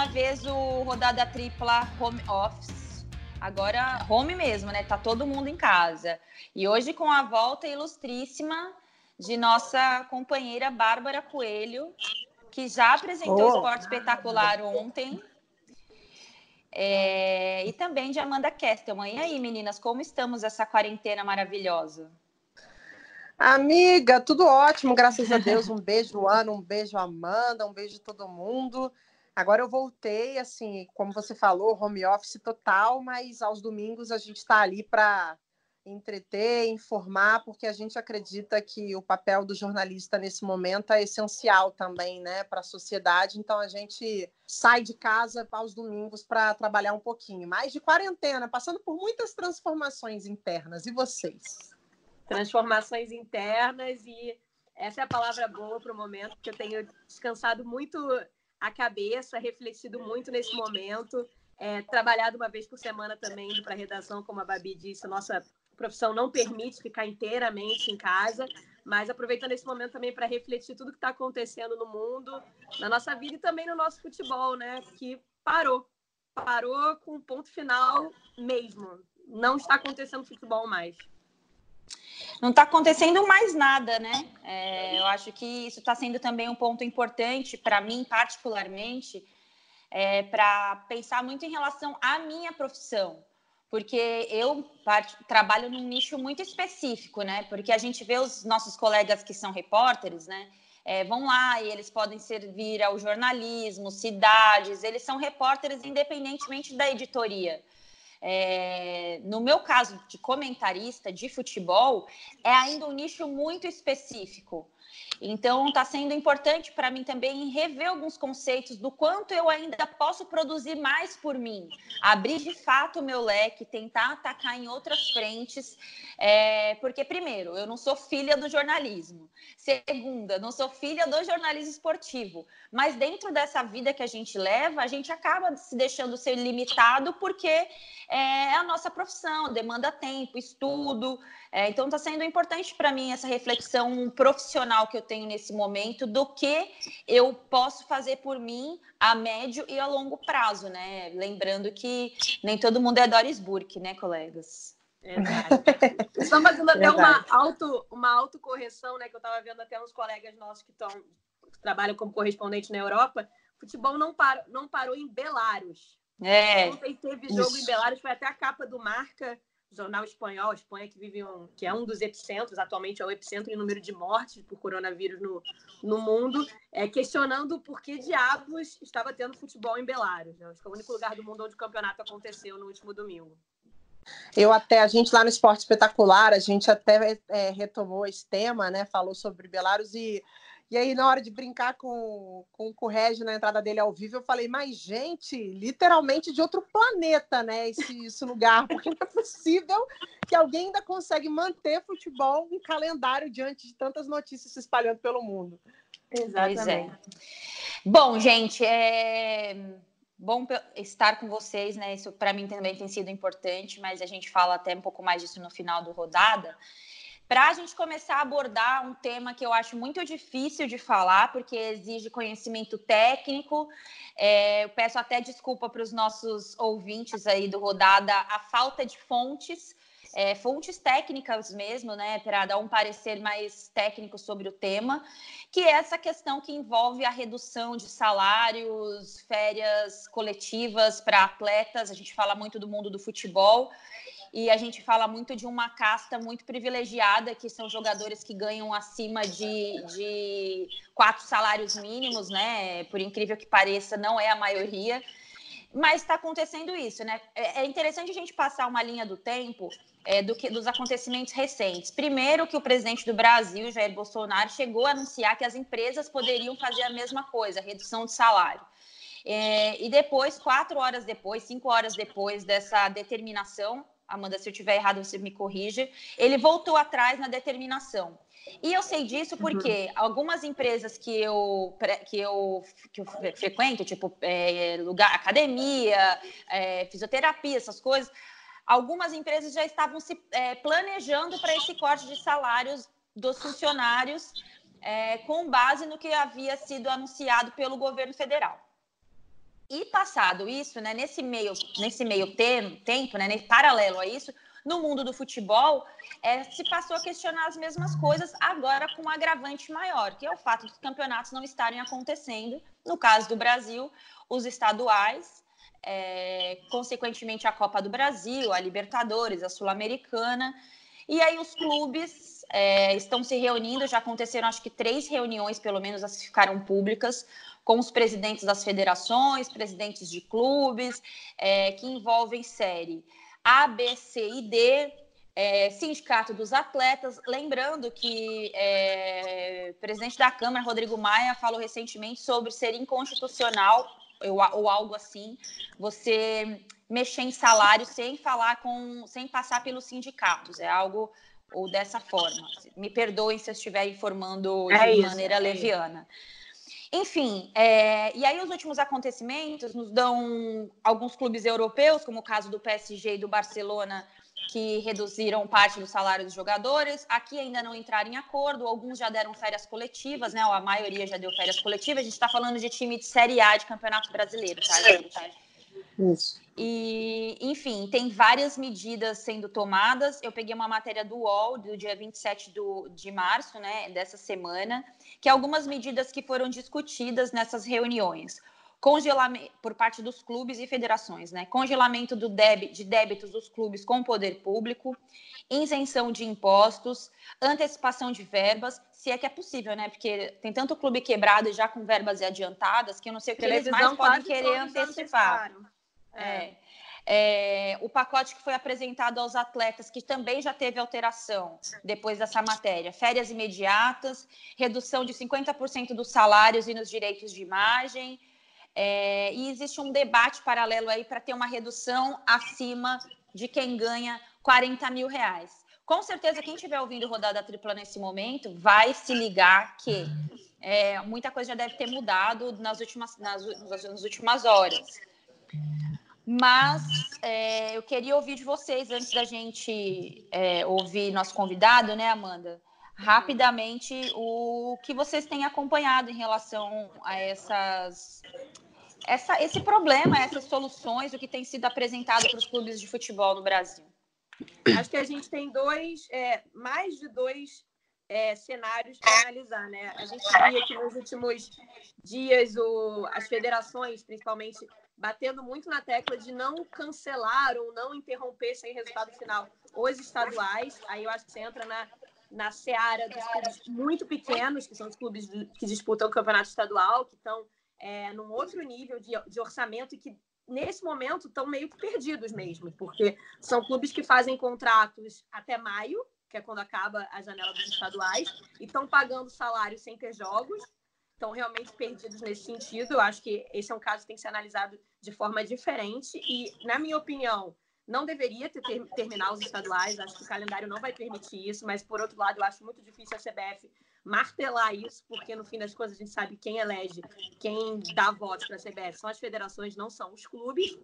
uma vez o rodada tripla home office. Agora, home mesmo, né? Tá todo mundo em casa. E hoje, com a volta ilustríssima de nossa companheira Bárbara Coelho, que já apresentou o Esporte Espetacular ontem. É, e também de Amanda Kestelman. E aí, meninas, como estamos essa quarentena maravilhosa? Amiga, tudo ótimo, graças a Deus. Um beijo, Ana, um beijo, Amanda, um beijo todo mundo. Agora eu voltei, assim, como você falou, home office total, mas aos domingos a gente está ali para entreter, informar, porque a gente acredita que o papel do jornalista nesse momento é essencial também, né, para a sociedade. Então a gente sai de casa aos domingos para trabalhar um pouquinho. Mais de quarentena, passando por muitas transformações internas. E vocês? Transformações internas e essa é a palavra boa para o momento, porque eu tenho descansado muito a cabeça, refletido muito nesse momento. É, trabalhado uma vez por semana também indo para a redação, como a Babi disse, nossa profissão não permite ficar inteiramente em casa, mas aproveitando esse momento também para refletir tudo que está acontecendo no mundo, na nossa vida e também no nosso futebol, né? Que parou. Parou com um ponto final mesmo. Não está acontecendo futebol mais. Não está acontecendo mais nada, né? É, eu acho que isso está sendo também um ponto importante para mim, particularmente, é, para pensar muito em relação à minha profissão porque eu trabalho num nicho muito específico, né? Porque a gente vê os nossos colegas que são repórteres, né? É, vão lá e eles podem servir ao jornalismo, cidades, eles são repórteres independentemente da editoria. É, no meu caso de comentarista de futebol, é ainda um nicho muito específico. Então, está sendo importante para mim também rever alguns conceitos do quanto eu ainda posso produzir mais por mim, abrir de fato o meu leque, tentar atacar em outras frentes, é, porque, primeiro, eu não sou filha do jornalismo, segunda, não sou filha do jornalismo esportivo, mas dentro dessa vida que a gente leva, a gente acaba se deixando ser limitado porque é a nossa profissão, demanda tempo, estudo. É, então, está sendo importante para mim essa reflexão profissional que eu tenho nesse momento do que eu posso fazer por mim a médio e a longo prazo, né? Lembrando que nem todo mundo é Doris Burke, né, colegas? Exato. Estão fazendo até uma, auto, uma autocorreção, né? Que eu estava vendo até uns colegas nossos que, tão, que trabalham como correspondente na Europa. Futebol não, par, não parou em Belarus. É. Ontem teve jogo Isso. em Belarus, foi até a capa do Marca, jornal espanhol, Espanha, que vive um, que é um dos epicentros, atualmente é o epicentro em número de mortes por coronavírus no, no mundo, é, questionando por que diabos estava tendo futebol em Belarus. Né? Acho que é o único lugar do mundo onde o campeonato aconteceu no último domingo. Eu até, a gente lá no Esporte Espetacular, a gente até é, retomou esse tema, né? Falou sobre Belarus e e aí, na hora de brincar com, com, com o Regi na entrada dele ao vivo, eu falei, mas, gente, literalmente de outro planeta, né? Esse, esse lugar, porque não é possível que alguém ainda consegue manter futebol um calendário diante de tantas notícias se espalhando pelo mundo. Exatamente. É. Bom, gente, é bom estar com vocês, né? Isso para mim também tem sido importante, mas a gente fala até um pouco mais disso no final do rodada para a gente começar a abordar um tema que eu acho muito difícil de falar, porque exige conhecimento técnico. É, eu peço até desculpa para os nossos ouvintes aí do Rodada a falta de fontes, é, fontes técnicas mesmo, né, para dar um parecer mais técnico sobre o tema, que é essa questão que envolve a redução de salários, férias coletivas para atletas. A gente fala muito do mundo do futebol e a gente fala muito de uma casta muito privilegiada, que são jogadores que ganham acima de, de quatro salários mínimos, né? Por incrível que pareça, não é a maioria. Mas está acontecendo isso, né? É, é interessante a gente passar uma linha do tempo é, do que, dos acontecimentos recentes. Primeiro, que o presidente do Brasil, Jair Bolsonaro, chegou a anunciar que as empresas poderiam fazer a mesma coisa, redução de salário. É, e depois, quatro horas depois, cinco horas depois dessa determinação, Amanda, se eu tiver errado, você me corrige. Ele voltou atrás na determinação. E eu sei disso uhum. porque uhum. algumas empresas que eu, que eu, que eu frequento, tipo é, lugar, academia, é, fisioterapia, essas coisas, algumas empresas já estavam se é, planejando para esse corte de salários dos funcionários é, com base no que havia sido anunciado pelo governo federal. E passado isso, né, nesse meio, nesse meio tempo, né, paralelo a isso, no mundo do futebol, é, se passou a questionar as mesmas coisas, agora com um agravante maior, que é o fato dos campeonatos não estarem acontecendo. No caso do Brasil, os estaduais, é, consequentemente a Copa do Brasil, a Libertadores, a Sul-Americana. E aí os clubes é, estão se reunindo, já aconteceram acho que três reuniões, pelo menos, as ficaram públicas, com os presidentes das federações, presidentes de clubes, é, que envolvem série A, B, C e D, é, Sindicato dos Atletas. Lembrando que é, o presidente da Câmara, Rodrigo Maia, falou recentemente sobre ser inconstitucional ou algo assim, você mexer em salário sem falar com, sem passar pelos sindicatos. É algo ou dessa forma. Me perdoem se eu estiver informando é de isso, maneira é leviana. Isso. Enfim, é, e aí os últimos acontecimentos nos dão alguns clubes europeus, como o caso do PSG e do Barcelona, que reduziram parte do salário dos jogadores. Aqui ainda não entraram em acordo, alguns já deram férias coletivas, né? Ou a maioria já deu férias coletivas. A gente está falando de time de Série A de Campeonato Brasileiro, tá, gente? Isso. E, enfim, tem várias medidas sendo tomadas. Eu peguei uma matéria do UOL, do dia 27 do, de março, né, dessa semana, que é algumas medidas que foram discutidas nessas reuniões congelamento por parte dos clubes e federações, né? Congelamento do de débitos dos clubes com o poder público, isenção de impostos, antecipação de verbas, se é que é possível, né? Porque tem tanto clube quebrado e já com verbas adiantadas que eu não sei o que eles mais podem querer antecipar. É. é. É, o pacote que foi apresentado aos atletas, que também já teve alteração depois dessa matéria, férias imediatas, redução de 50% dos salários e nos direitos de imagem, é, e existe um debate paralelo aí para ter uma redução acima de quem ganha 40 mil reais. Com certeza, quem estiver ouvindo rodada tripla nesse momento vai se ligar que é, muita coisa já deve ter mudado nas últimas, nas, nas últimas horas. Mas é, eu queria ouvir de vocês, antes da gente é, ouvir nosso convidado, né, Amanda? Rapidamente, o que vocês têm acompanhado em relação a essas essa, esse problema, essas soluções, o que tem sido apresentado para os clubes de futebol no Brasil? Acho que a gente tem dois, é, mais de dois é, cenários para analisar, né? A gente via que nos últimos dias o, as federações, principalmente, batendo muito na tecla de não cancelar ou não interromper sem resultado final os estaduais. Aí eu acho que você entra na, na seara dos clubes muito pequenos, que são os clubes que disputam o campeonato estadual, que estão é, num outro nível de, de orçamento e que nesse momento estão meio que perdidos mesmo, porque são clubes que fazem contratos até maio, que é quando acaba a janela dos estaduais, e estão pagando salário sem ter jogos, estão realmente perdidos nesse sentido. Eu acho que esse é um caso que tem que ser analisado de forma diferente e, na minha opinião, não deveria ter, ter terminar os estaduais. Acho que o calendário não vai permitir isso, mas por outro lado, eu acho muito difícil a CBF martelar isso, porque no fim das contas a gente sabe quem elege, quem dá votos para a CBF são as federações, não são os clubes.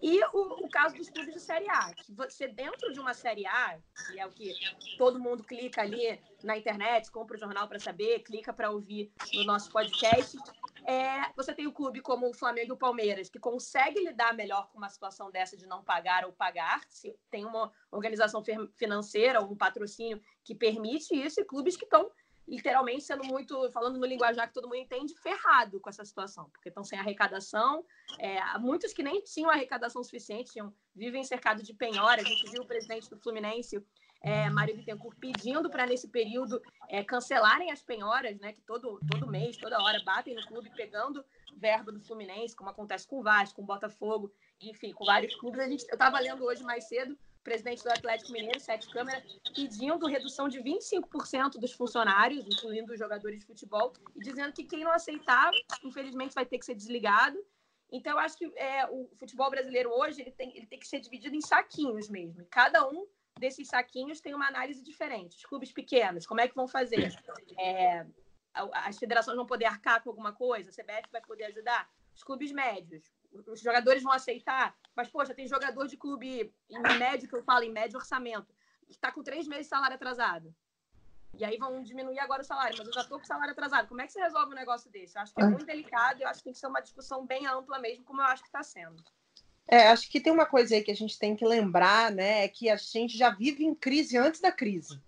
E o, o, caso dos clubes de Série A, que você dentro de uma Série A, que é o que todo mundo clica ali na internet, compra o jornal para saber, clica para ouvir no nosso podcast, é, você tem o clube como o Flamengo e o Palmeiras, que consegue lidar melhor com uma situação dessa de não pagar ou pagar, se tem uma organização financeira ou um patrocínio que permite isso, e clubes que estão literalmente sendo muito, falando no linguajar que todo mundo entende, ferrado com essa situação, porque estão sem arrecadação. É, muitos que nem tinham arrecadação suficiente, tinham, vivem cercados de penhora. A gente viu o presidente do Fluminense, é, Mário Bittencourt, pedindo para, nesse período, é, cancelarem as penhoras, né, que todo, todo mês, toda hora, batem no clube, pegando verba do Fluminense, como acontece com o Vasco, com o Botafogo, enfim, com vários clubes. A gente, eu estava lendo hoje mais cedo presidente do Atlético Mineiro, Sete Câmara, pedindo redução de 25% dos funcionários, incluindo os jogadores de futebol, e dizendo que quem não aceitar, infelizmente, vai ter que ser desligado. Então, eu acho que é, o futebol brasileiro hoje ele tem, ele tem que ser dividido em saquinhos mesmo. E cada um desses saquinhos tem uma análise diferente. Os clubes pequenos, como é que vão fazer? É, as federações vão poder arcar com alguma coisa? A CBF vai poder ajudar? Os clubes médios, os jogadores vão aceitar, mas, poxa, tem jogador de clube em médio, que eu falo, em médio orçamento, que está com três meses de salário atrasado. e aí vão diminuir agora o salário, mas eu já estou com salário atrasado. Como é que você resolve um negócio desse? Eu acho que é muito delicado e eu acho que tem que ser uma discussão bem ampla mesmo, como eu acho que está sendo. É, acho que tem uma coisa aí que a gente tem que lembrar, né? É que a gente já vive em crise antes da crise.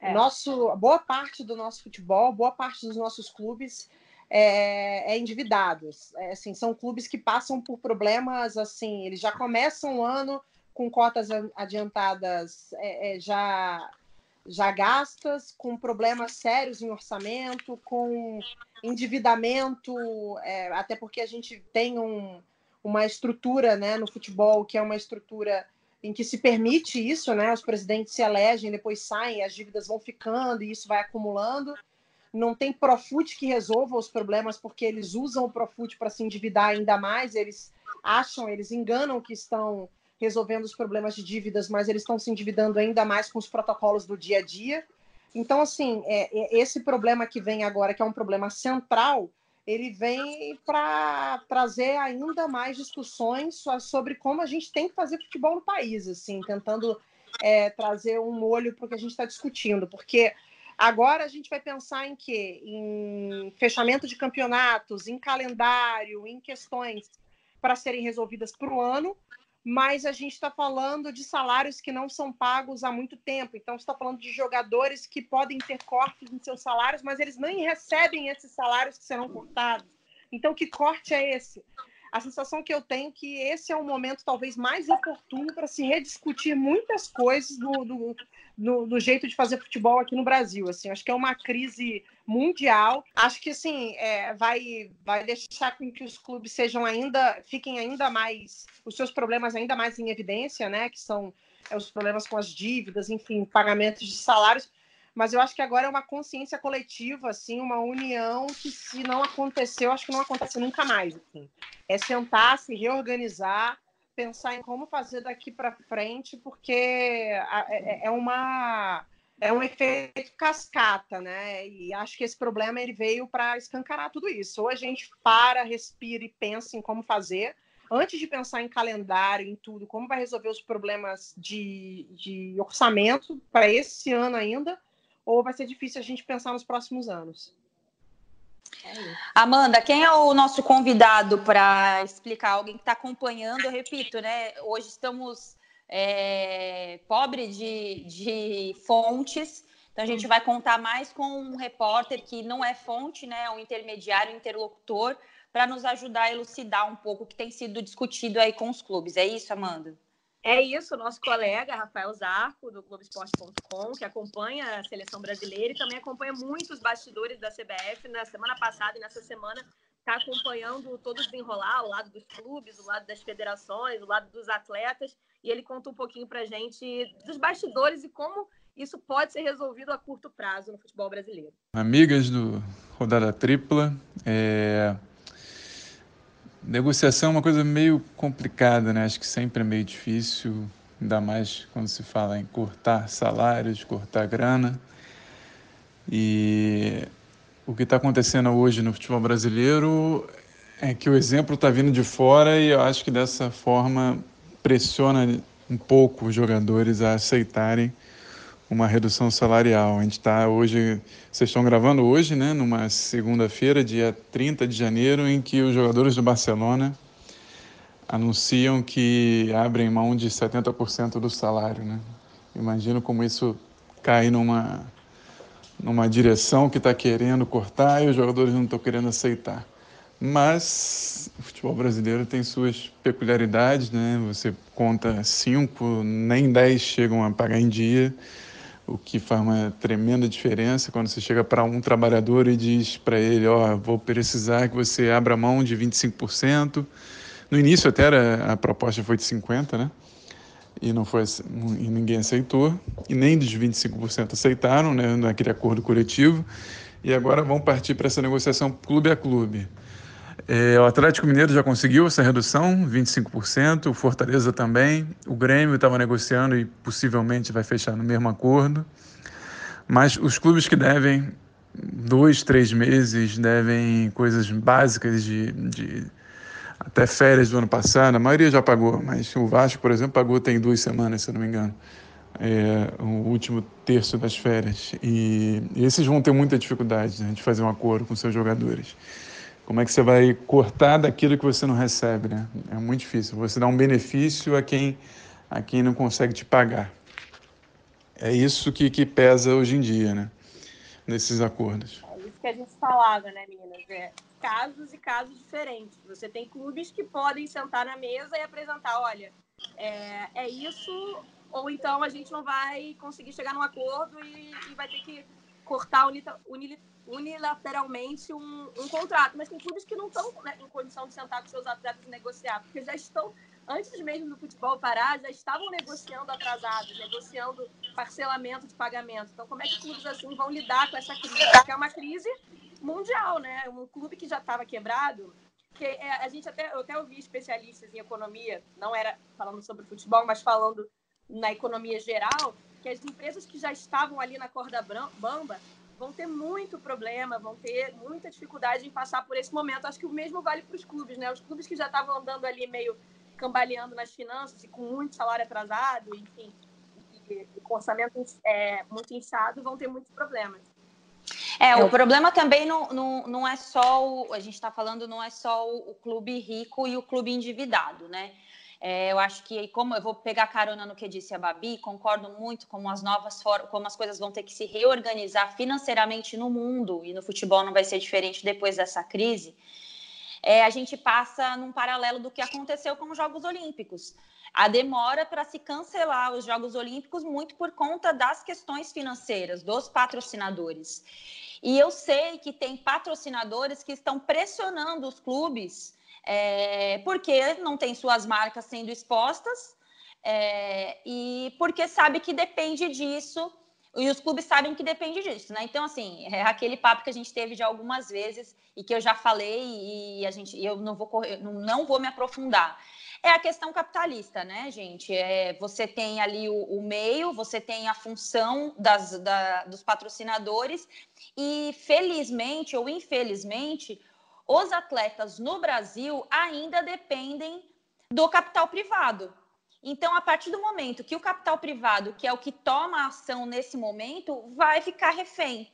É. Nosso, boa parte do nosso futebol, boa parte dos nossos clubes é, é endividados. É, assim, são clubes que passam por problemas assim, eles já começam o ano com cotas adiantadas é, é, já já gastas, com problemas sérios em orçamento, com endividamento, é, até porque a gente tem um, uma estrutura né, no futebol que é uma estrutura em que se permite isso, né? Os presidentes se elegem, depois saem, as dívidas vão ficando e isso vai acumulando. Não tem Profut que resolva os problemas porque eles usam o Profut para se endividar ainda mais, eles acham, eles enganam que estão resolvendo os problemas de dívidas, mas eles estão se endividando ainda mais com os protocolos do dia a dia. Então, assim, é, é esse problema que vem agora, que é um problema central, ele vem para trazer ainda mais discussões sobre como a gente tem que fazer futebol no país, assim, tentando é, trazer um olho para o que a gente está discutindo, porque agora a gente vai pensar em quê? Em fechamento de campeonatos, em calendário, em questões para serem resolvidas para o ano, mas a gente está falando de salários que não são pagos há muito tempo. Então, está falando de jogadores que podem ter cortes em seus salários, mas eles nem recebem esses salários que serão cortados. Então, que corte é esse? A sensação que eu tenho é que esse é o momento talvez mais oportuno para se rediscutir muitas coisas do, do, no, no, jeito de fazer futebol aqui no Brasil. Assim, acho que é uma crise mundial. Acho que assim é, vai, vai deixar com que os clubes sejam ainda fiquem ainda mais os seus problemas ainda mais em evidência, né? Que são é, os problemas com as dívidas, enfim, pagamentos de salários. Mas eu acho que agora é uma consciência coletiva, assim, uma união que se não aconteceu, acho que não acontece nunca mais. Assim. É sentar, se reorganizar pensar em como fazer daqui para frente, porque é, é, é uma é um efeito cascata, né? E acho que esse problema ele veio para escancarar tudo isso. Ou a gente para, respira e pensa em como fazer, antes de pensar em calendário, em tudo, como vai resolver os problemas de, de orçamento para esse ano ainda, ou vai ser difícil a gente pensar nos próximos anos. É Amanda, quem é o nosso convidado para explicar? Alguém que está acompanhando, eu repito, né? Hoje estamos é, pobre de, de fontes, então a gente vai contar mais com um repórter que não é fonte, né? É um intermediário, interlocutor, para nos ajudar a elucidar um pouco o que tem sido discutido aí com os clubes. É isso, Amanda? É isso, nosso colega Rafael Zarco, do Globoesporte.com, que acompanha a seleção brasileira e também acompanha muitos bastidores da CBF na semana passada e nessa semana está acompanhando todo o desenrolar, o lado dos clubes, o lado das federações, o lado dos atletas, e ele conta um pouquinho para a gente dos bastidores e como isso pode ser resolvido a curto prazo no futebol brasileiro. Amigas do Rodada Tripla, é... Negociação é uma coisa meio complicada, né? Acho que sempre é meio difícil, ainda mais quando se fala em cortar salários, cortar grana. E o que está acontecendo hoje no futebol brasileiro é que o exemplo está vindo de fora e eu acho que dessa forma pressiona um pouco os jogadores a aceitarem uma redução salarial. A gente está hoje, vocês estão gravando hoje, né, numa segunda-feira, dia 30 de janeiro, em que os jogadores do Barcelona anunciam que abrem mão de 70% do salário, né? Imagino como isso cai numa numa direção que está querendo cortar e os jogadores não estão querendo aceitar. Mas o futebol brasileiro tem suas peculiaridades, né? Você conta cinco, nem dez chegam a pagar em dia o que faz uma tremenda diferença quando você chega para um trabalhador e diz para ele, ó, oh, vou precisar que você abra mão de 25%. No início até era, a proposta foi de 50, né? E não foi e ninguém aceitou, e nem dos 25% aceitaram, né, naquele acordo coletivo. E agora vão partir para essa negociação clube a clube. É, o Atlético Mineiro já conseguiu essa redução, 25%, o Fortaleza também, o Grêmio estava negociando e possivelmente vai fechar no mesmo acordo. Mas os clubes que devem dois, três meses, devem coisas básicas de, de até férias do ano passado, a maioria já pagou, mas o Vasco, por exemplo, pagou tem duas semanas, se eu não me engano. é, o último terço das férias. E, e esses vão ter muita dificuldade né, de fazer um acordo com seus jogadores. Como é que você vai cortar daquilo que você não recebe, né? É muito difícil. Você dá um benefício a quem, a quem não consegue te pagar. É isso que, que pesa hoje em dia, né? Nesses acordos. É isso que a gente falava, né, meninas? É casos e casos diferentes. Você tem clubes que podem sentar na mesa e apresentar, olha, é, é isso, ou então a gente não vai conseguir chegar num acordo e, e vai ter que cortar unilateralmente um, um, contrato. Mas tem clubes que não estão né, em condição de sentar com seus atletas e negociar, porque já estão, antes mesmo do futebol parar, já estavam negociando atrasados, negociando parcelamento de pagamento. Então, como é que clubes assim vão lidar com essa crise? Porque é uma crise mundial, né? Um clube que já estava quebrado, que é, a gente até, eu até ouvi especialistas em economia, não era falando sobre futebol, mas falando na economia geral, que as empresas que já estavam ali na corda bamba vão ter muito problema, vão ter muita dificuldade em passar por esse momento. Acho que o mesmo vale para os clubes, né? Os clubes que já estavam andando ali meio cambaleando nas finanças e com muito salário atrasado, enfim, e, e com orçamento é, muito inchado, vão ter muitos problemas. É, o problema também não, não, não é só o. A gente está falando, não é só o, o, clube rico e o clube endividado, né? É, eu acho que, como eu vou pegar carona no que disse a Babi, concordo muito com as novas como as coisas vão ter que se reorganizar financeiramente no mundo, e no futebol não vai ser diferente depois dessa crise. É, a gente passa num paralelo do que aconteceu com os Jogos Olímpicos a demora para se cancelar os Jogos Olímpicos muito por conta das questões financeiras dos patrocinadores. E eu sei que tem patrocinadores que estão pressionando os clubes é, porque não tem suas marcas sendo expostas é, e porque sabe que depende disso e os clubes sabem que depende disso, né? Então, assim, é aquele papo que a gente teve já algumas vezes e que eu já falei e a gente, eu não vou correr, não vou me aprofundar é a questão capitalista, né, gente? É, você tem ali o, o meio, você tem a função das, da, dos patrocinadores, e felizmente ou infelizmente, os atletas no Brasil ainda dependem do capital privado. Então, a partir do momento que o capital privado, que é o que toma a ação nesse momento, vai ficar refém.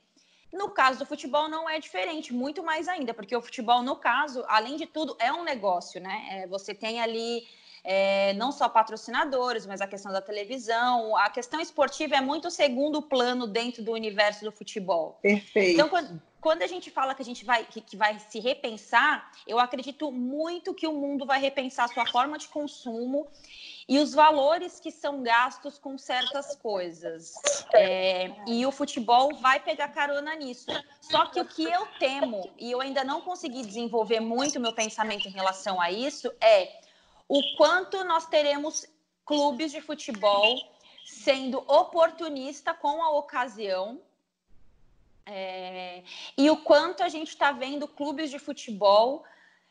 No caso do futebol não é diferente, muito mais ainda, porque o futebol, no caso, além de tudo, é um negócio, né? É, você tem ali é, não só patrocinadores, mas a questão da televisão. A questão esportiva é muito segundo plano dentro do universo do futebol. Perfeito. Então, quando, quando a gente fala que a gente vai, que, que, vai se repensar, eu acredito muito que o mundo vai repensar sua forma de consumo e os valores que são gastos com certas coisas. É, e o futebol vai pegar carona nisso. Só que o que eu temo, e eu ainda não consegui desenvolver muito meu pensamento em relação a isso, é o quanto nós teremos clubes de futebol sendo oportunista com a ocasião. É, e o quanto a gente está vendo clubes de futebol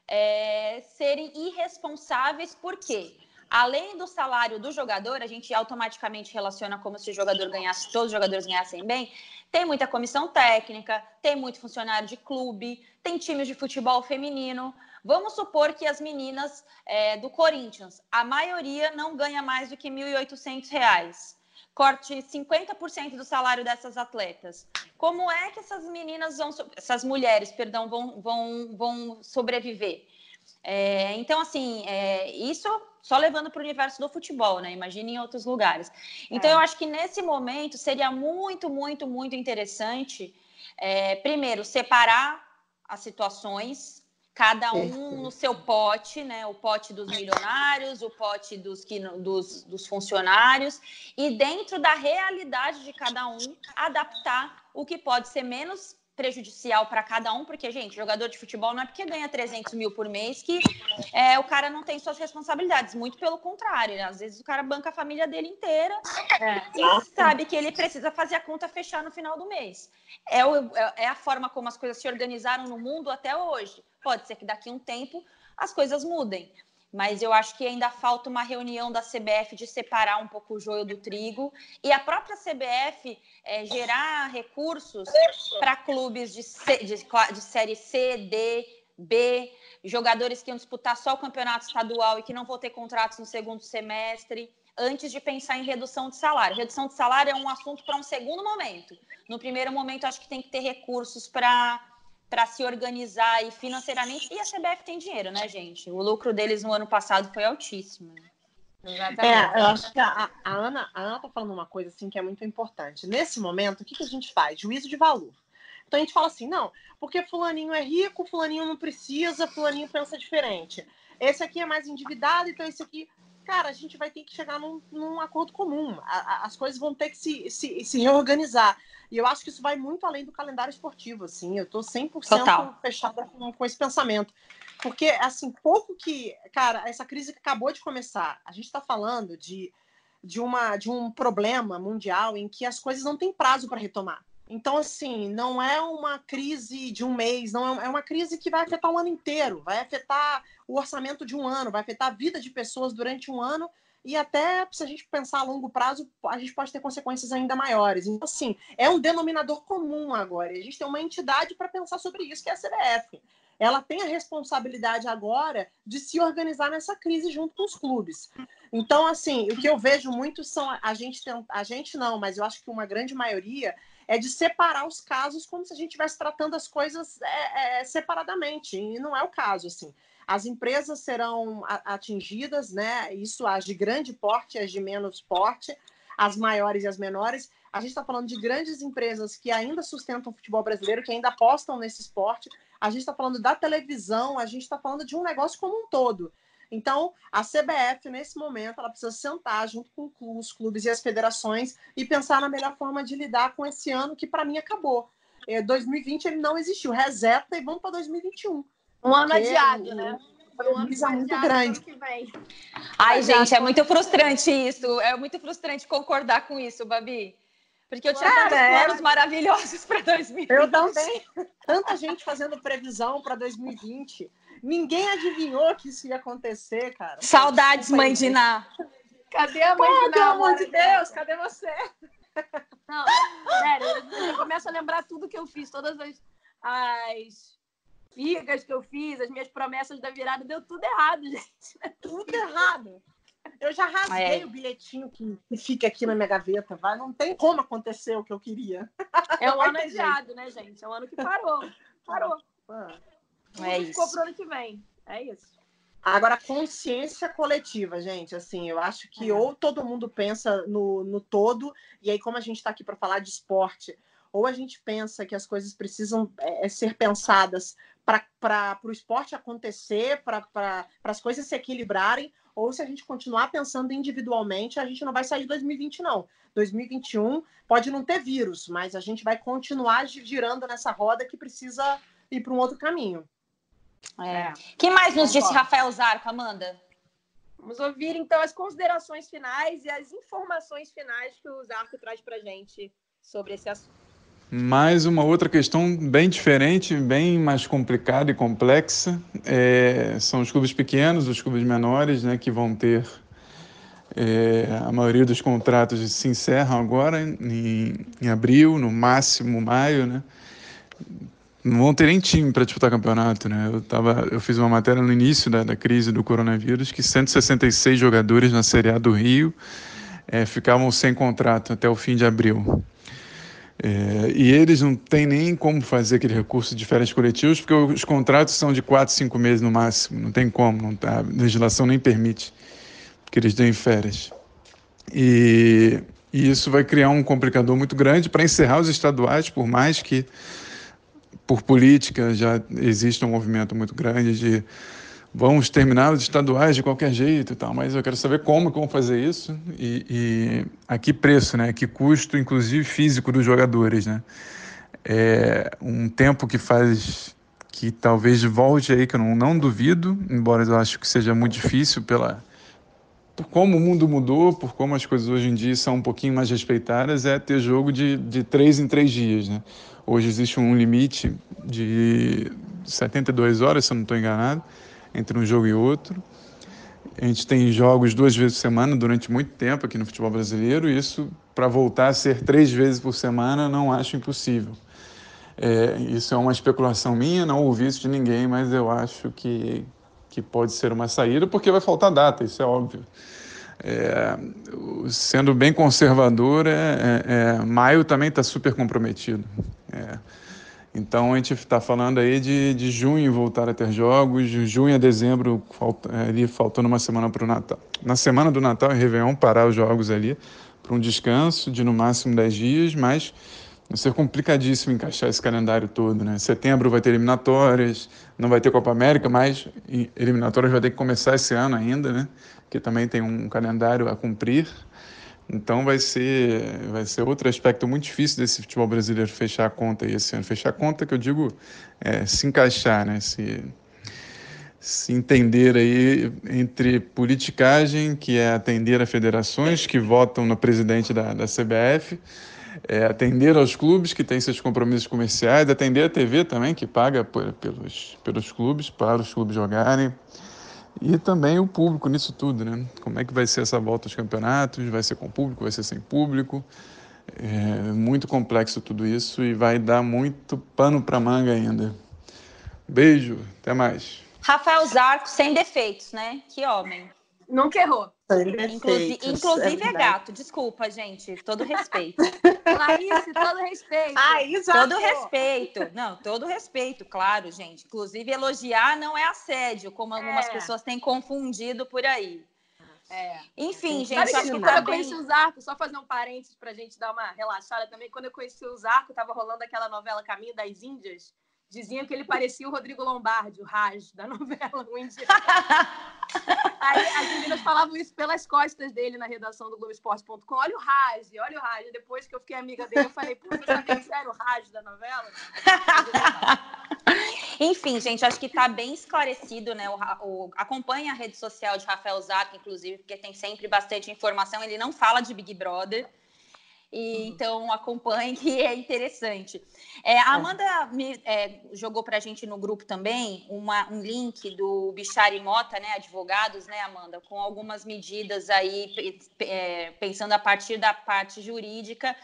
é, serem irresponsáveis, por quê? além do salário do jogador, a gente automaticamente relaciona como se o jogador ganhasse, todos os jogadores ganhassem bem. Tem muita comissão técnica, tem muito funcionário de clube, tem times de futebol feminino. Vamos supor que as meninas é, do Corinthians, a maioria não ganha mais do que R$ 1.800 corte 50% do salário dessas atletas. Como é que essas meninas vão, essas mulheres, perdão, vão, vão, vão sobreviver? É, então, assim, é, isso só levando para o universo do futebol, né? Imagine em outros lugares. Então, é. eu acho que nesse momento seria muito, muito, muito interessante, é, primeiro, separar as situações, cada um no seu pote, né? O pote dos milionários, o pote dos, que, dos, dos funcionários, e dentro da realidade de cada um, adaptar o que pode ser menos prejudicial para cada um, porque, gente, jogador de futebol não é porque ganha 300 mil por mês que é, o cara não tem suas responsabilidades, muito pelo contrário, né? às vezes o cara banca a família dele inteira é, e sabe que ele precisa fazer a conta fechar no final do mês. É, o, é, é a forma como as coisas se organizaram no mundo até hoje. Pode ser que daqui a um tempo as coisas mudem, mas eu acho que ainda falta uma reunião da CBF de separar um pouco o joio do trigo e a própria CBF é, gerar recursos para clubes de, C, de, de série C, D, B, jogadores que iam disputar só o campeonato estadual e que não vão ter contratos no segundo semestre. antes de pensar em redução de salário. Redução de salário é um assunto para um segundo momento. No primeiro momento, acho que tem que ter recursos para para se organizar e financeiramente. E a CBF tem dinheiro, né, gente? O lucro deles no ano passado foi altíssimo. Né? É, eu acho que a, a, Ana a Ana tá falando uma coisa assim que é muito importante. Nesse momento, o que, que a gente faz? Juízo de valor. Então a gente fala assim, não, porque fulaninho é rico, fulaninho não precisa, fulaninho pensa diferente. Esse aqui é mais endividado, então esse aqui cara, a gente vai ter que chegar num, num acordo comum. A, a, as coisas vão ter que se, se, se, reorganizar. E eu acho que isso vai muito além do calendário esportivo, assim. Eu estou 100% Total. fechada com, com esse pensamento. Porque, assim, pouco que... Cara, essa crise que acabou de começar, a gente está falando de, de, uma, de um problema mundial em que as coisas não têm prazo para retomar. Então, assim, não é uma crise de um mês, não é, é uma crise que vai afetar o ano inteiro, vai afetar o orçamento de um ano, vai afetar a vida de pessoas durante um ano e até se a gente pensar a longo prazo, a gente pode ter consequências ainda maiores. Então, assim, é um denominador comum agora. A gente tem uma entidade para pensar sobre isso, que é a CBF. Ela tem a responsabilidade agora de se organizar nessa crise junto com os clubes. Então, assim, o que eu vejo muito são a gente, a gente não, mas eu acho que uma grande maioria é de separar os casos como se a gente estivesse tratando as coisas é, é, separadamente, e não é o caso, assim. As empresas serão atingidas, né? Isso as de grande porte, as de menos porte, as maiores e as menores. A gente está falando de grandes empresas que ainda sustentam o futebol brasileiro, que ainda apostam nesse esporte. A gente está falando da televisão, a gente está falando de um negócio como um todo. Então, a CBF, nesse momento, ela precisa sentar junto com os clubes e as federações e pensar na melhor forma de lidar com esse ano que, para mim, acabou. É, 2020 ele não existiu. Reseta e vamos para 2021. Um ano adiado, né? Foi um ano muito grande. Ai, gente, é muito frustrante isso. É muito frustrante concordar com isso, Babi. Porque eu tinha Cara, tantos é. planos é... maravilhosos para 2020. Eu também. Tanta gente fazendo previsão para 2020. Ninguém adivinhou que isso ia acontecer, cara. Saudades, mãe de Ná. Cadê a mãe Pô, de Ná? Pelo amor de Deus, cadê você? Não, sério, eu começo a lembrar tudo que eu fiz, todas as, as figas que eu fiz, as minhas promessas da virada, deu tudo errado, gente. Tudo errado. Eu já rasguei é. o bilhetinho que, que fica aqui na minha gaveta, vai. Não tem como acontecer o que eu queria. É um ano adiado, né, gente? É um ano que parou. Parou. Ah. É isso. Ficou pro ano que vem. É isso. Agora, consciência coletiva, gente, assim, eu acho que é. ou todo mundo pensa no, no todo, e aí, como a gente está aqui para falar de esporte, ou a gente pensa que as coisas precisam é, é ser pensadas para o esporte acontecer, para as coisas se equilibrarem, ou se a gente continuar pensando individualmente, a gente não vai sair de 2020, não. 2021 pode não ter vírus, mas a gente vai continuar girando nessa roda que precisa ir para um outro caminho. É. Quem mais nos disse Rafael Zarco, Amanda? Vamos ouvir então as considerações finais e as informações finais que o Zarco traz para gente sobre esse assunto. Mais uma outra questão bem diferente, bem mais complicada e complexa, é, são os clubes pequenos, os clubes menores, né, que vão ter é, a maioria dos contratos se encerram agora em, em abril, no máximo maio, né? Não vão ter nem time para disputar campeonato, né? Eu, tava, eu fiz uma matéria no início da, da crise do coronavírus que 166 jogadores na Série A do Rio é, ficavam sem contrato até o fim de abril. É, e eles não têm nem como fazer aquele recurso de férias coletivas, porque os contratos são de 4, 5 meses no máximo, não tem como, não tá, a legislação nem permite que eles deem férias. E, e isso vai criar um complicador muito grande para encerrar os estaduais, por mais que por política já existe um movimento muito grande de vamos terminar os estaduais de qualquer jeito e tal, mas eu quero saber como como fazer isso e, e a que preço, né? Que custo, inclusive físico dos jogadores, né? É um tempo que faz que talvez volte aí, que eu não, não duvido, embora eu acho que seja muito difícil pela por como o mundo mudou, por como as coisas hoje em dia são um pouquinho mais respeitadas, é ter jogo de, de três em três dias, né? Hoje existe um limite de 72 horas, se eu não estou enganado, entre um jogo e outro. A gente tem jogos duas vezes por semana durante muito tempo aqui no futebol brasileiro, e isso, para voltar a ser três vezes por semana, não acho impossível. É, isso é uma especulação minha, não ouvi isso de ninguém, mas eu acho que, que pode ser uma saída, porque vai faltar data, isso é óbvio. é, sendo bem conservador, é, é, é maio também está super comprometido. É, então a gente está falando aí de, de junho voltar a ter jogos, de junho a dezembro, falta, ali faltando uma semana para o Natal. Na semana do Natal e Réveillon, parar os jogos ali para um descanso de no máximo 10 dias, mas vai ser complicadíssimo encaixar esse calendário todo, né? Setembro vai ter eliminatórias, não vai ter Copa América, mas eliminatórias vai ter que começar esse ano ainda, né? Que também tem um calendário a cumprir. Então vai ser, vai ser outro aspecto muito difícil desse futebol brasileiro fechar a conta esse ano. Fechar a conta que eu digo é, se encaixar, né? Se, se entender aí entre politicagem, que é atender a federações que votam no presidente da, da CBF, é atender aos clubes que têm seus compromissos comerciais, atender a TV também, que paga por, pelos, pelos clubes, para os clubes jogarem. E também o público nisso tudo, né? Como é que vai ser essa volta aos campeonatos? Vai ser com público? Vai ser sem público? É muito complexo tudo isso e vai dar muito pano para manga ainda. Beijo, até mais. Rafael Zarco sem defeitos, né? Que homem. Nunca errou. Inclusive, inclusive é, é, gato, desculpa, gente. Todo respeito. Clarice, todo respeito. Aí, já todo respeito. Não, todo respeito, claro, gente. Inclusive, elogiar não é assédio, como algumas é. pessoas têm confundido por aí. É. Enfim, gente, Sabe acho que quando eu conheci o Zarco, só fazer um parênteses pra gente dar uma relaxada também. Quando eu conheci o Zarco, tava rolando aquela novela Caminho das Índias diziam que ele parecia o Rodrigo Lombardi, o Raj, da novela O Índia. Aí as meninas falavam isso pelas costas dele na redação do Globoesporte.com. Olha o Raj, olha o Raj. Depois que eu fiquei amiga dele, eu falei, pô, você sabia que era o Raj da novela? Enfim, gente, acho que está bem esclarecido, né? O, o, acompanha a rede social de Rafael Zac, inclusive, porque tem sempre bastante informação. Ele não fala de Big Brother. E, uhum. Então acompanhe que é interessante. É, a é. Amanda me, é, jogou para a gente no grupo também uma, um link do Bichari Mota, né, advogados, né, Amanda, com algumas medidas aí é, pensando a partir da parte jurídica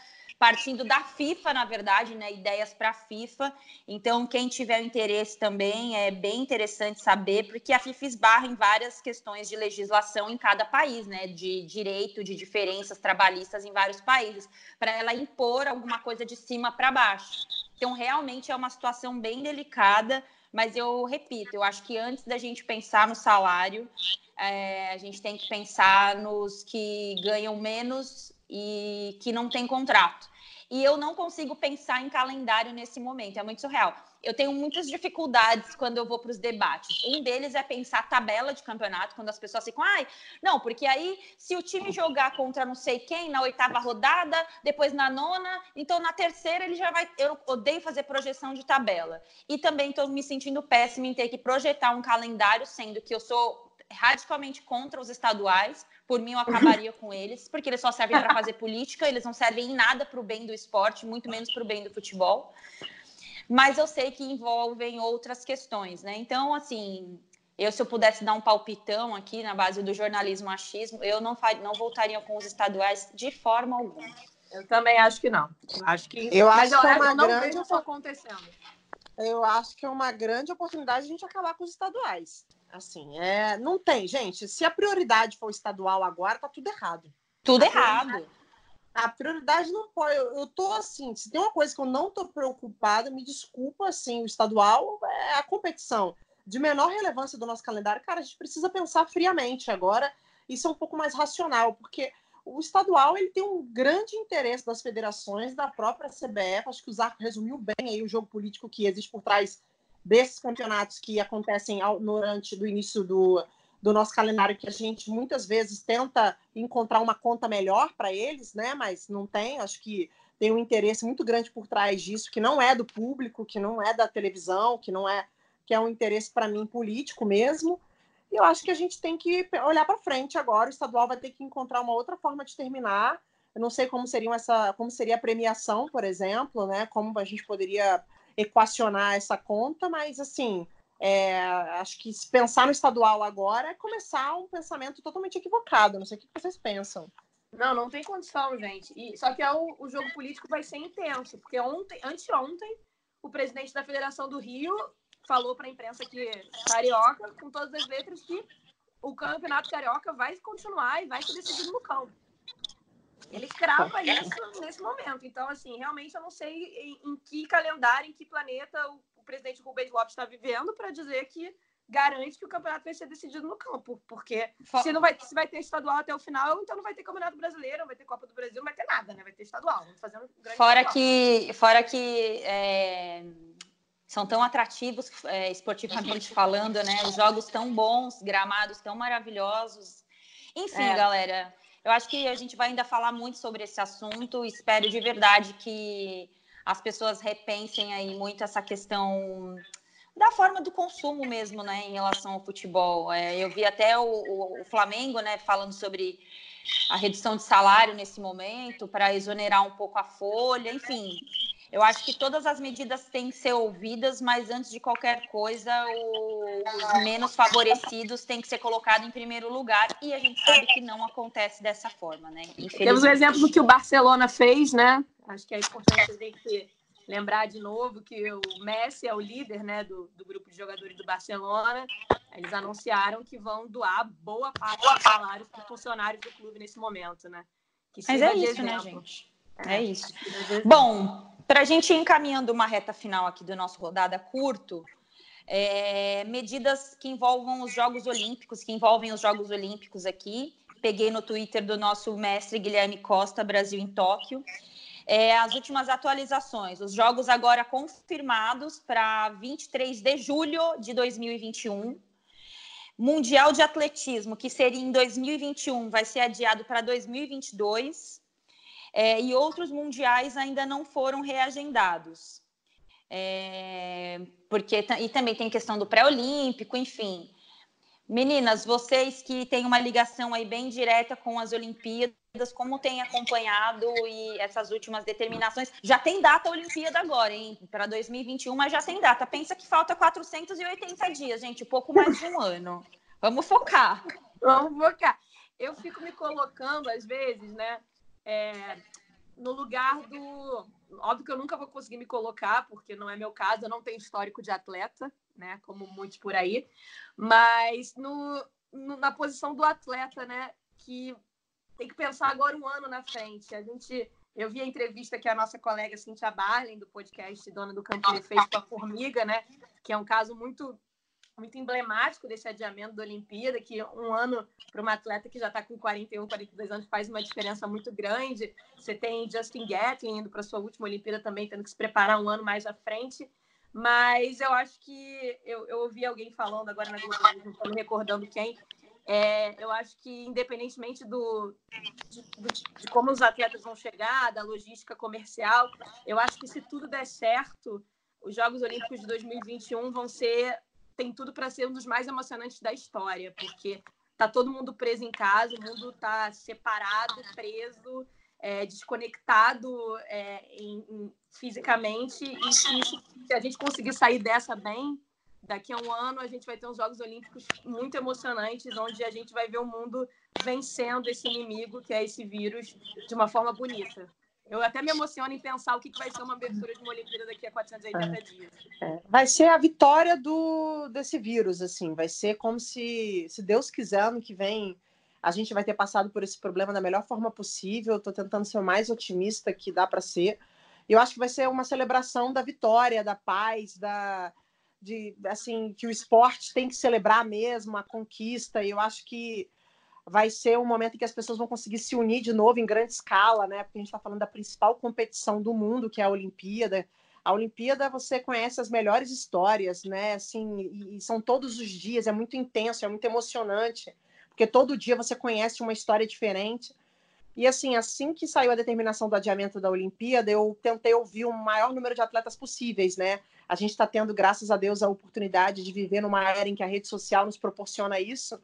partindo da FIFA, na verdade, né? Ideias para a FIFA. Então, quem tiver interesse também é bem interessante saber, porque a FIFA esbarra em várias questões de legislação em cada país, né? De direito, de diferenças trabalhistas em vários países, para ela impor alguma coisa de cima para baixo. Então, realmente é uma situação bem delicada, mas eu repito, eu acho que antes da gente pensar no salário, é, a gente tem que pensar nos que ganham menos e que não têm contrato e eu não consigo pensar em calendário nesse momento, é muito surreal. Eu tenho muitas dificuldades quando eu vou para os debates. Um deles é pensar tabela de campeonato, quando as pessoas ficam, ai, não, porque aí se o time jogar contra não sei quem na oitava rodada, depois na nona, então na terceira ele já vai. Eu odeio fazer projeção de tabela. E também estou me sentindo péssima em ter que projetar um calendário, sendo que eu sou radicalmente contra os estaduais. Por mim, eu acabaria com eles, porque eles só servem para fazer política, eles não servem em nada para o bem do esporte, muito menos para o bem do futebol. Mas eu sei que envolvem outras questões, né? Então, assim, eu, se eu pudesse dar um palpitão aqui na base do jornalismo achismo, eu não, não voltaria com os estaduais de forma alguma. Eu também acho que não. Acho que eu acho que é uma não grande vejo isso acontecendo. Eu acho que é uma grande oportunidade a gente acabar com os estaduais. Assim, é, não tem, gente. Se a prioridade for estadual agora, tá tudo errado. Tudo a errado. A prioridade não pode. Eu, eu tô assim, se tem uma coisa que eu não tô preocupada, me desculpa, assim, o estadual é a competição de menor relevância do nosso calendário. Cara, a gente precisa pensar friamente agora. Isso é um pouco mais racional, porque o estadual ele tem um grande interesse das federações, da própria CBF. Acho que o Zarco resumiu bem aí o jogo político que existe por trás desses campeonatos que acontecem durante do início do, do nosso calendário, que a gente muitas vezes tenta encontrar uma conta melhor para eles, né? Mas não tem. Acho que tem um interesse muito grande por trás disso, que não é do público, que não é da televisão, que não é que é um interesse para mim político mesmo. E eu acho que a gente tem que olhar para frente agora. O estadual vai ter que encontrar uma outra forma de terminar. Eu não sei como seria essa, como seria a premiação, por exemplo, né? Como a gente poderia equacionar essa conta, mas assim, é, acho que se pensar no estadual agora é começar um pensamento totalmente equivocado. Não sei o que vocês pensam. Não, não tem condição, gente. E, só que é o, o jogo político vai ser intenso, porque ontem, anteontem, o presidente da Federação do Rio falou para a imprensa que carioca, com todas as letras, que o campeonato carioca vai continuar e vai ser decidido no campo. Ele crava isso nesse momento. Então, assim, realmente eu não sei em, em que calendário, em que planeta o, o presidente Rubens Lopes está vivendo para dizer que garante que o campeonato vai ser decidido no campo, porque se não vai, se vai ter estadual até o final, então não vai ter campeonato brasileiro, não vai ter Copa do Brasil, não vai ter nada, né? Vai ter estadual. Fora estadual. que, fora que é, são tão atrativos é, esportivamente falando, né? Os jogos tão bons, gramados tão maravilhosos. Enfim, é. galera, eu acho que a gente vai ainda falar muito sobre esse assunto. Espero de verdade que as pessoas repensem aí muito essa questão da forma do consumo mesmo, né, em relação ao futebol. É, eu vi até o, o, o, Flamengo, né, falando sobre a redução de salário nesse momento para exonerar um pouco a folha, enfim. Eu acho que todas as medidas têm que ser ouvidas, mas antes de qualquer coisa, o, os menos favorecidos têm que ser colocados em primeiro lugar, e a gente sabe que não acontece dessa forma, né? Temos o exemplo do que o Barcelona fez, né? Acho que é importante a gente lembrar de novo que o Messi é o líder né, do, do grupo de jogadores do Barcelona. Eles anunciaram que vão doar boa parte dos salários para funcionários do clube nesse momento, né? Mas é isso, né, gente? É, é isso. Bom, para a gente ir encaminhando uma reta final aqui do nosso rodada curto, é, medidas que envolvam os Jogos Olímpicos, que envolvem os Jogos Olímpicos aqui. Peguei no Twitter do nosso mestre Guilherme Costa, Brasil em Tóquio é, as últimas atualizações. Os jogos agora confirmados para 23 de julho de 2021. Mundial de Atletismo, que seria em 2021, vai ser adiado para 2022. É, e outros mundiais ainda não foram reagendados. É, porque e também tem questão do pré-olímpico, enfim. Meninas, vocês que têm uma ligação aí bem direta com as Olimpíadas, como têm acompanhado e essas últimas determinações? Já tem data a Olimpíada agora, hein? Para 2021, mas já tem data. Pensa que falta 480 dias, gente, pouco mais de um ano. Vamos focar. Vamos focar. Eu fico me colocando, às vezes, né? É, no lugar do. Óbvio que eu nunca vou conseguir me colocar, porque não é meu caso, eu não tenho histórico de atleta, né? Como muitos por aí, mas no, no, na posição do atleta, né? Que tem que pensar agora um ano na frente. A gente, eu vi a entrevista que a nossa colega Cintia Barlin, do podcast Dona do Campo, fez com a Formiga, né? Que é um caso muito muito emblemático desse adiamento da Olimpíada, que um ano para uma atleta que já está com 41, 42 anos faz uma diferença muito grande. Você tem Justin Gatlin indo para sua última Olimpíada também, tendo que se preparar um ano mais à frente. Mas eu acho que eu, eu ouvi alguém falando agora na Globo, não estou me recordando quem. É, eu acho que, independentemente do de, de, como os atletas vão chegar, da logística comercial, eu acho que se tudo der certo, os Jogos Olímpicos de 2021 vão ser tem tudo para ser um dos mais emocionantes da história, porque tá todo mundo preso em casa, o mundo tá separado, preso, é, desconectado é, em, em, fisicamente, e se, se a gente conseguir sair dessa bem, daqui a um ano a gente vai ter uns Jogos Olímpicos muito emocionantes, onde a gente vai ver o mundo vencendo esse inimigo, que é esse vírus, de uma forma bonita. Eu até me emociono em pensar o que, vai ser uma abertura de uma Olimpíada daqui a 480 é. dias. É. Vai ser a vitória do, desse vírus, assim. Vai ser como se, se Deus quiser, ano que vem, a gente vai ter passado por esse problema da melhor forma possível. Estou tentando ser o mais otimista que dá para ser. Eu acho que vai ser uma celebração da vitória, da paz, da de assim que o esporte tem que celebrar mesmo a conquista. E eu acho que vai ser um momento em que as pessoas vão conseguir se unir de novo em grande escala, né? Porque a gente está falando da principal competição do mundo, que é a Olimpíada. A Olimpíada você conhece as melhores histórias, né? Assim, e, e são todos os dias, é muito intenso, é muito emocionante, porque todo dia você conhece uma história diferente. E assim, assim que saiu a determinação do adiamento da Olimpíada, eu tentei ouvir o maior número de atletas possíveis, né? A gente está tendo, graças a Deus, a oportunidade de viver numa era em que a rede social nos proporciona isso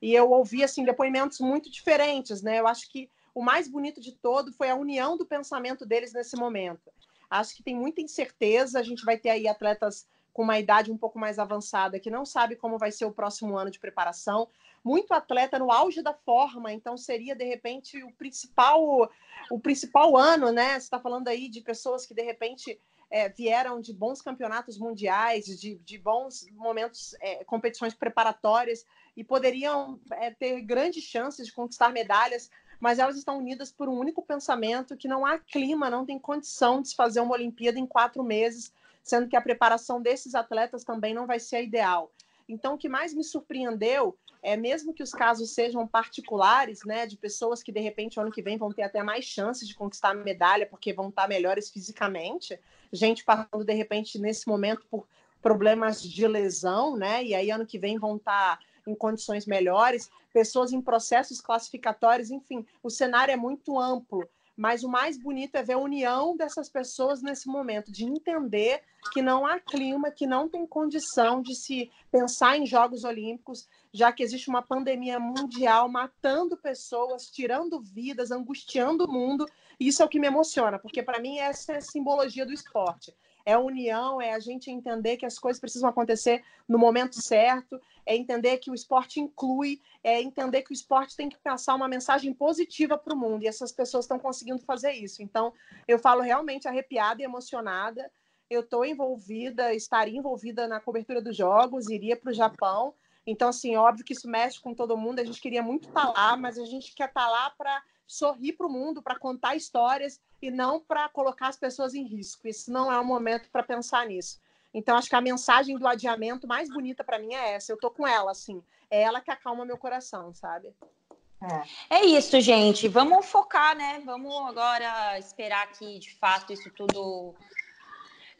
e eu ouvi assim depoimentos muito diferentes, né? Eu acho que o mais bonito de todo foi a união do pensamento deles nesse momento. Acho que tem muita incerteza, a gente vai ter aí atletas com uma idade um pouco mais avançada, que não sabe como vai ser o próximo ano de preparação, muito atleta no auge da forma, então seria de repente o principal o principal ano, né? Você está falando aí de pessoas que de repente é, vieram de bons campeonatos mundiais, de, de bons momentos, é, competições preparatórias e poderiam é, ter grandes chances de conquistar medalhas, mas elas estão unidas por um único pensamento que não há clima, não tem condição de se fazer uma Olimpíada em quatro meses, sendo que a preparação desses atletas também não vai ser a ideal. Então, o que mais me surpreendeu é mesmo que os casos sejam particulares, né, de pessoas que de repente ano que vem vão ter até mais chances de conquistar medalha porque vão estar melhores fisicamente, gente passando de repente nesse momento por problemas de lesão, né, e aí ano que vem vão estar em condições melhores, pessoas em processos classificatórios, enfim, o cenário é muito amplo mas o mais bonito é ver a união dessas pessoas nesse momento, de entender que não há clima, que não tem condição de se pensar em Jogos Olímpicos, já que existe uma pandemia mundial matando pessoas, tirando vidas, angustiando o mundo. Isso é o que me emociona, porque para mim essa é a simbologia do esporte é união, é a gente entender que as coisas precisam acontecer no momento certo, é entender que o esporte inclui, é entender que o esporte tem que passar uma mensagem positiva para o mundo, e essas pessoas estão conseguindo fazer isso. Então, eu falo realmente arrepiada e emocionada. Eu estou envolvida, estaria envolvida na cobertura dos Jogos, iria para o Japão. Então, assim, óbvio que isso mexe com todo mundo. A gente queria muito estar tá lá, mas a gente quer estar tá lá para sorrir para o mundo, para contar histórias e não para colocar as pessoas em risco. Isso não é o momento para pensar nisso. Então, acho que a mensagem do adiamento mais bonita para mim é essa. Eu tô com ela, assim. É ela que acalma meu coração, sabe? É. é isso, gente. Vamos focar, né? Vamos agora esperar que, de fato, isso tudo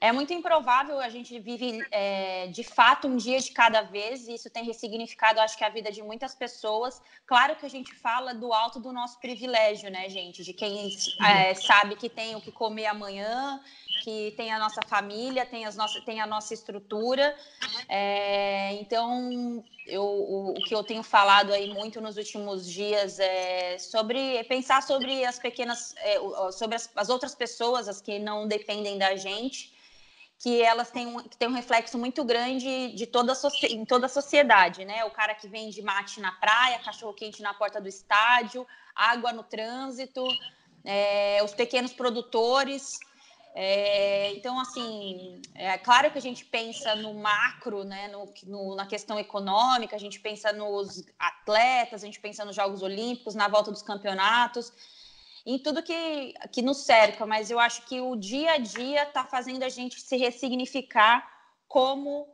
é muito improvável, a gente vive é, de fato um dia de cada vez, e isso tem ressignificado, acho que, a vida de muitas pessoas. Claro que a gente fala do alto do nosso privilégio, né, gente? De quem é, sabe que tem o que comer amanhã, que tem a nossa família, tem, as nossas, tem a nossa estrutura. É, então, eu, o, o, que eu tenho falado aí muito nos últimos dias é sobre é pensar sobre as pequenas, é, sobre as, as outras pessoas, as que não dependem da gente que elas têm um, que têm um reflexo muito grande de toda em toda a sociedade, né? O cara que vende mate na praia, cachorro quente na porta do estádio, água no trânsito, é, os pequenos produtores. É, então, assim, é claro que a gente pensa no macro, né, no, no, na questão econômica, a gente pensa nos atletas, a gente pensa nos Jogos Olímpicos, na volta dos campeonatos, em tudo que, que nos cerca, mas eu acho que o dia a dia está fazendo a gente se ressignificar como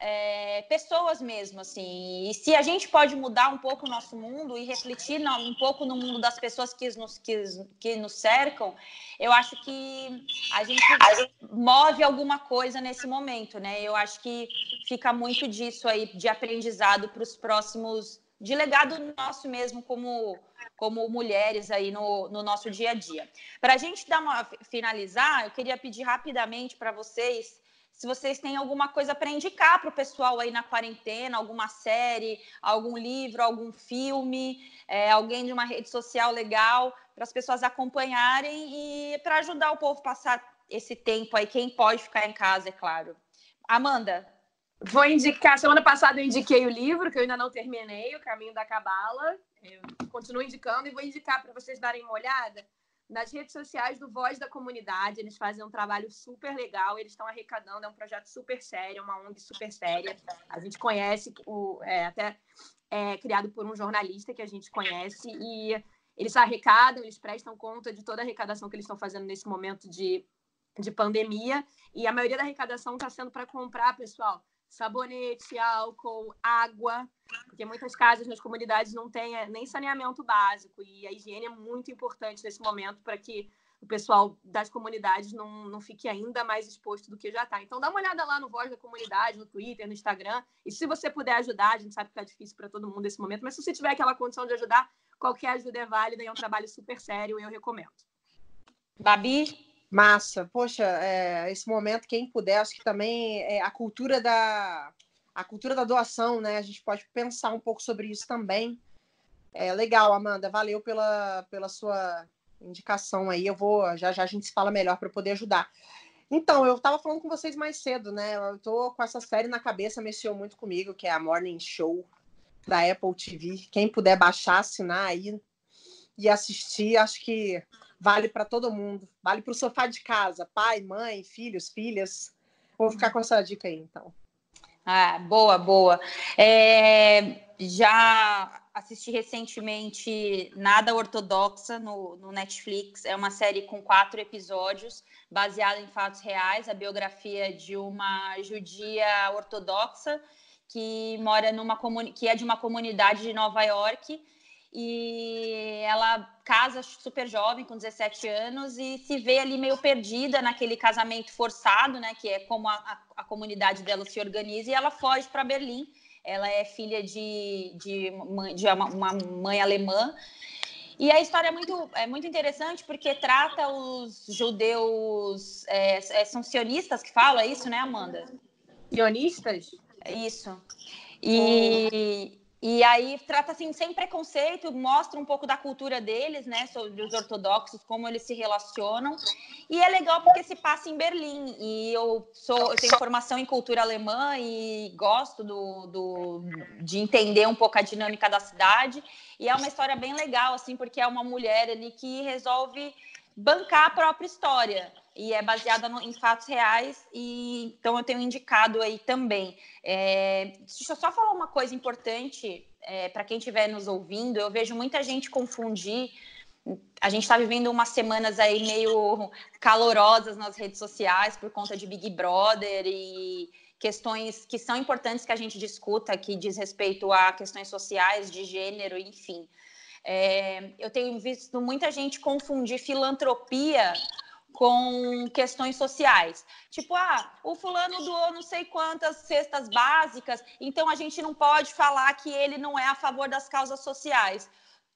é, pessoas mesmo, assim. E se a gente pode mudar um pouco o nosso mundo e refletir um pouco no mundo das pessoas que nos, que, que nos cercam, eu acho que a gente, a gente move alguma coisa nesse momento, né? Eu acho que fica muito disso aí de aprendizado para os próximos, de legado nosso mesmo como como mulheres aí no, no nosso dia a dia. Para a gente dar uma, finalizar, eu queria pedir rapidamente para vocês se vocês têm alguma coisa para indicar para o pessoal aí na quarentena, alguma série, algum livro, algum filme, é, alguém de uma rede social legal, para as pessoas acompanharem e para ajudar o povo a passar esse tempo aí, quem pode ficar em casa, é claro. Amanda. Vou indicar, semana passada eu indiquei o livro, que eu ainda não terminei, O Caminho da Cabala. Continuo indicando e vou indicar para vocês darem uma olhada nas redes sociais do Voz da Comunidade. Eles fazem um trabalho super legal, eles estão arrecadando, é um projeto super sério, é uma ONG super séria. A gente conhece, o, é, até é, criado por um jornalista que a gente conhece, e eles arrecadam, eles prestam conta de toda a arrecadação que eles estão fazendo nesse momento de, de pandemia, e a maioria da arrecadação está sendo para comprar, pessoal, sabonete, álcool, água, porque muitas casas nas comunidades não têm é, nem saneamento básico e a higiene é muito importante nesse momento para que o pessoal das comunidades não, não fique ainda mais exposto do que já está. Então dá uma olhada lá no Voz da Comunidade, no Twitter, no Instagram, e se você puder ajudar, a gente sabe que está difícil para todo mundo nesse momento, mas se você tiver aquela condição de ajudar, qualquer ajuda é válida e é um trabalho super sério e eu recomendo. Babi? Massa, poxa, é, esse momento, quem puder, acho que também é a cultura da a cultura da doação, né? A gente pode pensar um pouco sobre isso também. É legal, Amanda, valeu pela, pela sua indicação aí. Eu vou, já já a gente se fala melhor para poder ajudar. Então, eu estava falando com vocês mais cedo, né? Eu tô com essa série na cabeça, mexeu muito comigo, que é a Morning Show da Apple TV. Quem puder baixar, assinar aí e assistir, acho que vale para todo mundo. Vale para o sofá de casa, pai, mãe, filhos, filhas. Vou ficar com essa dica aí, então. Ah, boa, boa. É, já assisti recentemente Nada Ortodoxa no, no, Netflix. É uma série com quatro episódios, baseada em fatos reais, a biografia de uma judia ortodoxa que mora numa que é de uma comunidade de Nova York e ela casa super jovem, com 17 anos, e se vê ali meio perdida naquele casamento forçado, né? Que é como a, a, a comunidade dela se organiza, e ela foge para Berlim ela é filha de, de, de uma, uma mãe alemã. E a história é muito, é muito interessante porque trata os judeus. É, é, são sionistas que falam, é isso, né, Amanda? Sionistas? Isso. E, e aí trata assim sem preconceito, mostra um pouco da cultura deles, né, sobre os ortodoxos, como eles se relacionam. E é legal porque se passa em Berlim e eu sou eu tenho formação em cultura alemã e gosto do, do de entender um pouco a dinâmica da cidade. E é uma história bem legal assim, porque é uma mulher ali que resolve bancar a própria história e é baseada no, em fatos reais e então eu tenho indicado aí também. É, deixa eu só falar uma coisa importante é, para quem estiver nos ouvindo. Eu vejo muita gente confundir. A gente está vivendo umas semanas aí meio calorosas nas redes sociais por conta de Big Brother e questões que são importantes que a gente discuta, que diz respeito a questões sociais, de gênero, enfim. É, eu tenho visto muita gente confundir filantropia com questões sociais. Tipo, ah, o fulano doou não sei quantas cestas básicas, então a gente não pode falar que ele não é a favor das causas sociais.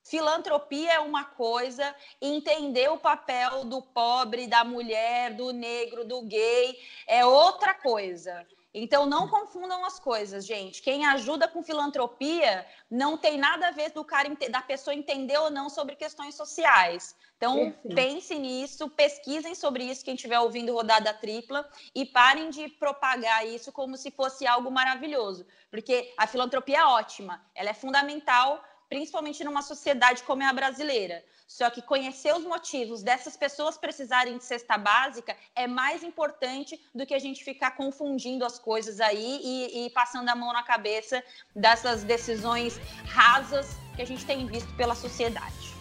Filantropia é uma coisa, entender o papel do pobre, da mulher, do negro, do gay é outra coisa. Então não confundam as coisas, gente. Quem ajuda com filantropia não tem nada a ver do cara da pessoa entender ou não sobre questões sociais. Então pensem nisso, pesquisem sobre isso quem estiver ouvindo rodada tripla e parem de propagar isso como se fosse algo maravilhoso, porque a filantropia é ótima, ela é fundamental principalmente numa sociedade como é a brasileira. Só que conhecer os motivos dessas pessoas precisarem de cesta básica é mais importante do que a gente ficar confundindo as coisas aí e, e passando a mão na cabeça dessas decisões rasas que a gente tem visto pela sociedade.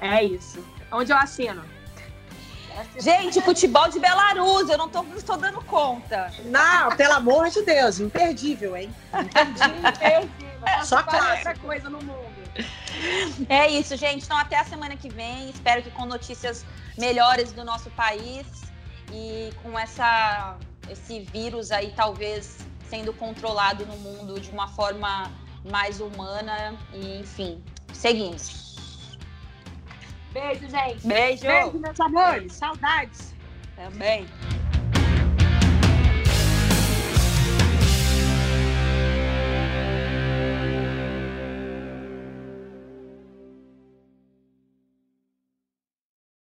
É isso. Onde eu assino? Gente, futebol de Belarus, eu não tô, não tô dando conta. Não, pelo amor de Deus, imperdível, hein? Imperdível. Só essa coisa no mundo. É isso, gente. Então, até a semana que vem. Espero que com notícias melhores do nosso país e com essa, esse vírus aí, talvez sendo controlado no mundo de uma forma mais humana. E, enfim, seguimos. Beijo, gente. Beijo. Beijo, meus amores. Saudades. Também.